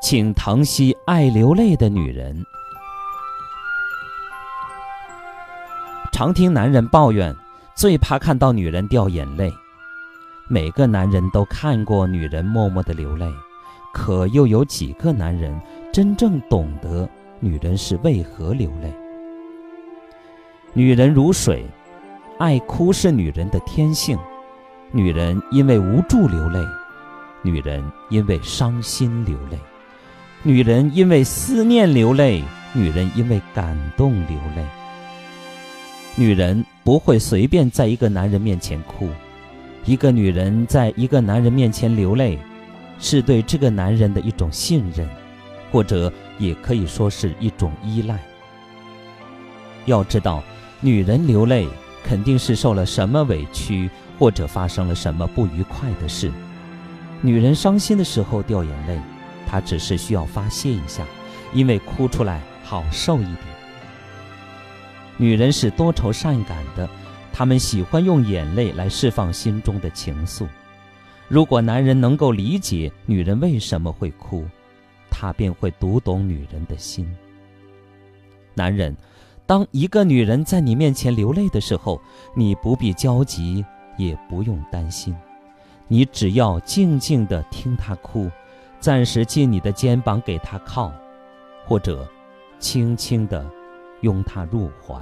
请疼惜爱流泪的女人。常听男人抱怨，最怕看到女人掉眼泪。每个男人都看过女人默默的流泪，可又有几个男人真正懂得女人是为何流泪？女人如水，爱哭是女人的天性。女人因为无助流泪，女人因为伤心流泪，女人因为思念流泪，女人因为感动流泪。女人不会随便在一个男人面前哭，一个女人在一个男人面前流泪，是对这个男人的一种信任，或者也可以说是一种依赖。要知道，女人流泪肯定是受了什么委屈。或者发生了什么不愉快的事，女人伤心的时候掉眼泪，她只是需要发泄一下，因为哭出来好受一点。女人是多愁善感的，她们喜欢用眼泪来释放心中的情愫。如果男人能够理解女人为什么会哭，他便会读懂女人的心。男人，当一个女人在你面前流泪的时候，你不必焦急。也不用担心，你只要静静的听她哭，暂时借你的肩膀给他靠，或者轻轻的拥他入怀。